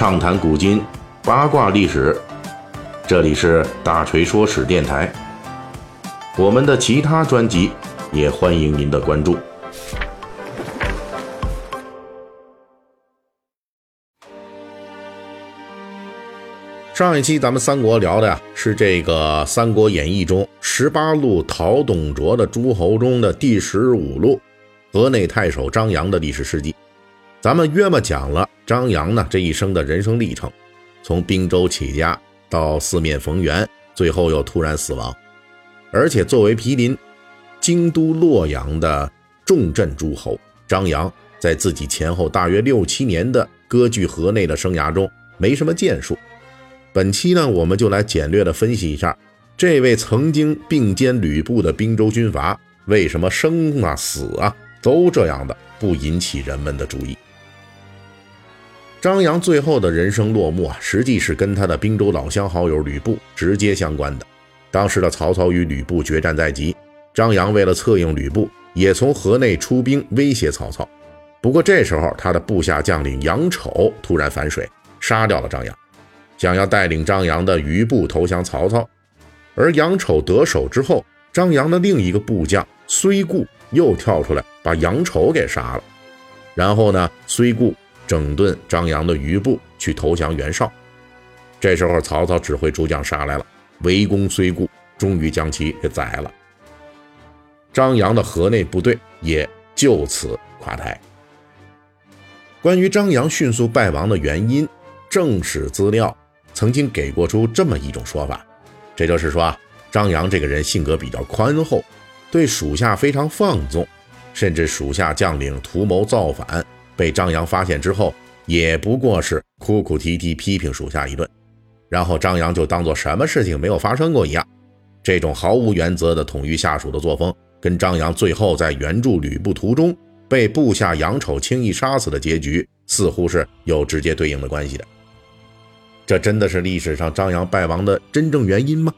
畅谈古今，八卦历史。这里是大锤说史电台。我们的其他专辑也欢迎您的关注。上一期咱们三国聊的呀，是这个《三国演义》中十八路讨董卓的诸侯中的第十五路，河内太守张扬的历史事迹。咱们约么讲了张扬呢这一生的人生历程，从滨州起家到四面逢源，最后又突然死亡。而且作为毗邻京都洛阳的重镇诸侯，张扬在自己前后大约六七年的割据河内的生涯中，没什么建树。本期呢，我们就来简略的分析一下这位曾经并肩吕布的滨州军阀，为什么生啊死啊都这样的不引起人们的注意。张扬最后的人生落幕啊，实际是跟他的滨州老乡好友吕布直接相关的。当时的曹操与吕布决战在即，张扬为了策应吕布，也从河内出兵威胁曹操。不过这时候，他的部下将领杨丑突然反水，杀掉了张扬，想要带领张扬的余部投降曹操。而杨丑得手之后，张扬的另一个部将崔固又跳出来把杨丑给杀了。然后呢，崔固。整顿张扬的余部去投降袁绍，这时候曹操指挥诸将杀来了，围攻崔固，终于将其给宰了。张扬的河内部队也就此垮台。关于张扬迅速败亡的原因，正史资料曾经给过出这么一种说法，这就是说啊，张扬这个人性格比较宽厚，对属下非常放纵，甚至属下将领图谋造反。被张扬发现之后，也不过是哭哭啼啼批评属下一顿，然后张扬就当做什么事情没有发生过一样。这种毫无原则的统御下属的作风，跟张扬最后在援助吕布途中被部下杨丑轻易杀死的结局，似乎是有直接对应的关系的。这真的是历史上张扬败亡的真正原因吗？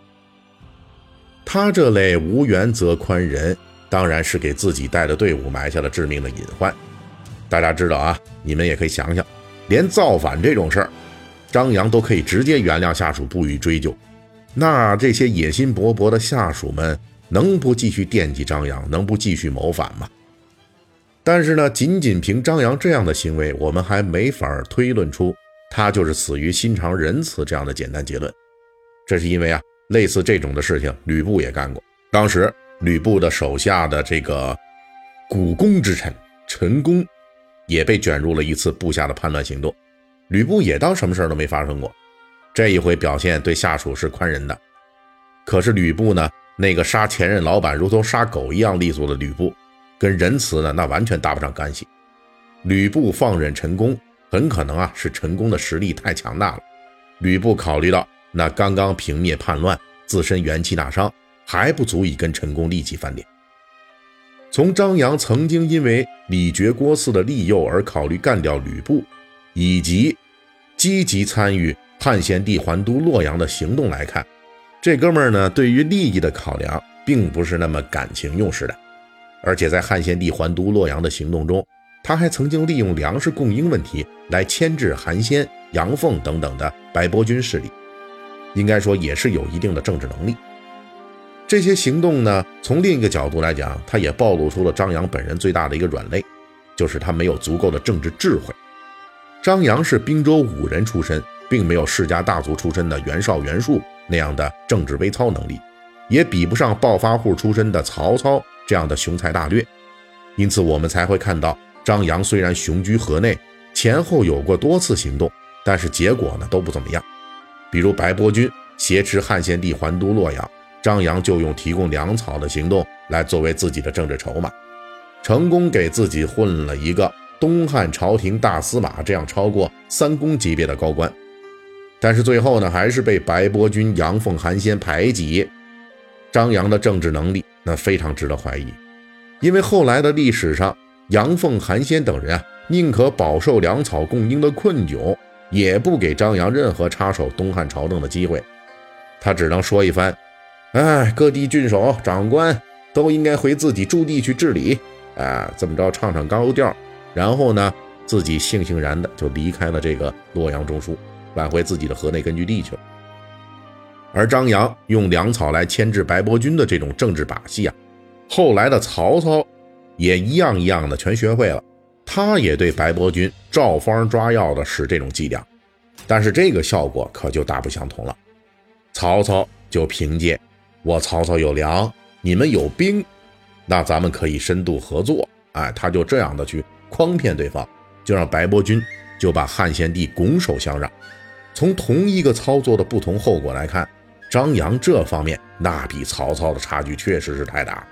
他这类无原则宽仁，当然是给自己带的队伍埋下了致命的隐患。大家知道啊，你们也可以想想，连造反这种事儿，张扬都可以直接原谅下属，不予追究。那这些野心勃勃的下属们，能不继续惦记张扬，能不继续谋反吗？但是呢，仅仅凭张扬这样的行为，我们还没法推论出他就是死于心肠仁慈这样的简单结论。这是因为啊，类似这种的事情，吕布也干过。当时吕布的手下的这个股肱之臣陈宫。也被卷入了一次部下的叛乱行动，吕布也当什么事都没发生过。这一回表现对下属是宽仁的，可是吕布呢，那个杀前任老板如同杀狗一样利索的吕布，跟仁慈呢那完全搭不上干系。吕布放任陈宫，很可能啊是陈宫的实力太强大了。吕布考虑到那刚刚平灭叛乱，自身元气大伤，还不足以跟陈宫立即翻脸。从张扬曾经因为李傕郭汜的利诱而考虑干掉吕布，以及积极参与汉献帝还都洛阳的行动来看，这哥们儿呢，对于利益的考量并不是那么感情用事的。而且在汉献帝还都洛阳的行动中，他还曾经利用粮食供应问题来牵制韩先、杨凤等等的白波军势力，应该说也是有一定的政治能力。这些行动呢，从另一个角度来讲，他也暴露出了张扬本人最大的一个软肋，就是他没有足够的政治智慧。张扬是滨州武人出身，并没有世家大族出身的袁绍、袁术那样的政治微操能力，也比不上暴发户出身的曹操这样的雄才大略。因此，我们才会看到张扬虽然雄居河内，前后有过多次行动，但是结果呢都不怎么样。比如白波军挟持汉献帝还都洛阳。张扬就用提供粮草的行动来作为自己的政治筹码，成功给自己混了一个东汉朝廷大司马这样超过三公级别的高官。但是最后呢，还是被白波军杨凤、韩先排挤。张扬的政治能力那非常值得怀疑，因为后来的历史上，杨凤、韩先等人啊，宁可饱受粮草供应的困窘，也不给张扬任何插手东汉朝政的机会。他只能说一番。哎，各地郡守、长官都应该回自己驻地去治理。啊，这么着唱唱高调，然后呢，自己悻悻然的就离开了这个洛阳中枢，返回自己的河内根据地去了。而张扬用粮草来牵制白伯军的这种政治把戏啊，后来的曹操也一样一样的全学会了，他也对白伯军照方抓药的使这种伎俩，但是这个效果可就大不相同了。曹操就凭借我曹操有粮，你们有兵，那咱们可以深度合作，哎，他就这样的去诓骗对方，就让白伯军就把汉献帝拱手相让。从同一个操作的不同后果来看。张扬这方面那比曹操的差距确实是太大。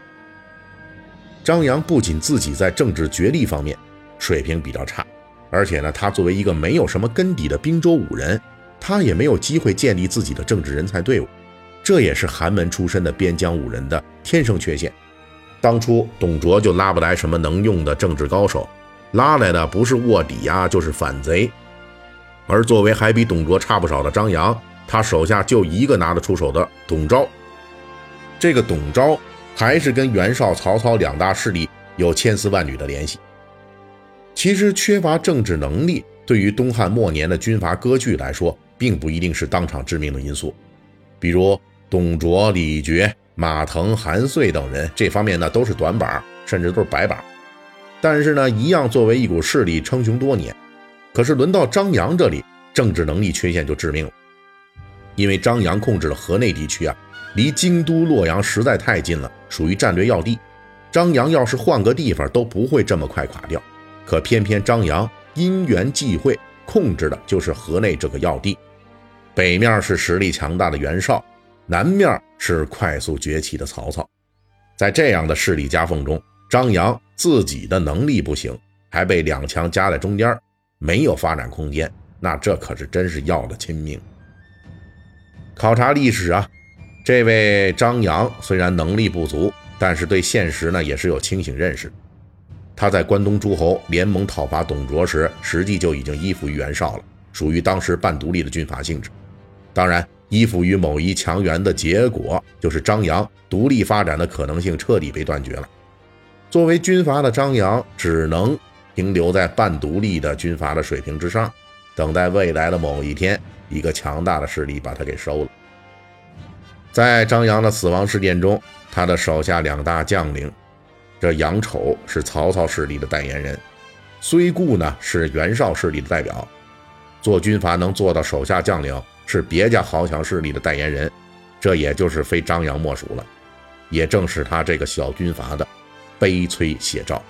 张扬不仅自己在政治决力方面水平比较差，而且呢，他作为一个没有什么根底的滨州武人，他也没有机会建立自己的政治人才队伍，这也是寒门出身的边疆武人的天生缺陷。当初董卓就拉不来什么能用的政治高手，拉来的不是卧底呀，就是反贼。而作为还比董卓差不少的张扬。他手下就一个拿得出手的董昭，这个董昭还是跟袁绍、曹操两大势力有千丝万缕的联系。其实缺乏政治能力，对于东汉末年的军阀割据来说，并不一定是当场致命的因素。比如董卓、李傕、马腾、韩遂等人，这方面呢都是短板，甚至都是白板。但是呢，一样作为一股势力称雄多年。可是轮到张扬这里，政治能力缺陷就致命了。因为张扬控制了河内地区啊，离京都洛阳实在太近了，属于战略要地。张扬要是换个地方，都不会这么快垮掉。可偏偏张扬因缘际会控制的就是河内这个要地，北面是实力强大的袁绍，南面是快速崛起的曹操。在这样的势力夹缝中，张扬自己的能力不行，还被两强夹在中间，没有发展空间。那这可是真是要了亲命。考察历史啊，这位张扬虽然能力不足，但是对现实呢也是有清醒认识。他在关东诸侯联盟讨伐董卓时，实际就已经依附于袁绍了，属于当时半独立的军阀性质。当然，依附于某一强援的结果，就是张扬独立发展的可能性彻底被断绝了。作为军阀的张扬，只能停留在半独立的军阀的水平之上，等待未来的某一天。一个强大的势力把他给收了。在张扬的死亡事件中，他的手下两大将领，这杨丑是曹操势力的代言人，虽固呢是袁绍势力的代表。做军阀能做到手下将领是别家豪强势力的代言人，这也就是非张扬莫属了。也正是他这个小军阀的悲催写照。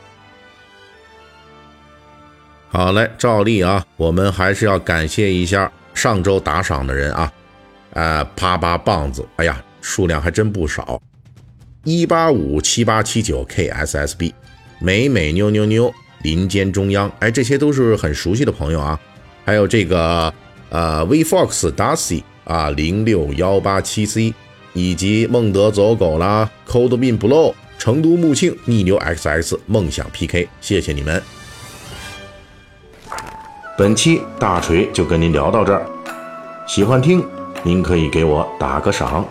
好嘞，照例啊，我们还是要感谢一下。上周打赏的人啊，呃，啪啪棒子，哎呀，数量还真不少，一八五七八七九 KSSB，美美妞妞妞，林间中央，哎，这些都是很熟悉的朋友啊，还有这个呃，VFox Darcy 啊，零六幺八七 C，以及孟德走狗啦，Coldbean Blow，成都木庆，逆流 XX，梦想 PK，谢谢你们。本期大锤就跟您聊到这儿，喜欢听您可以给我打个赏。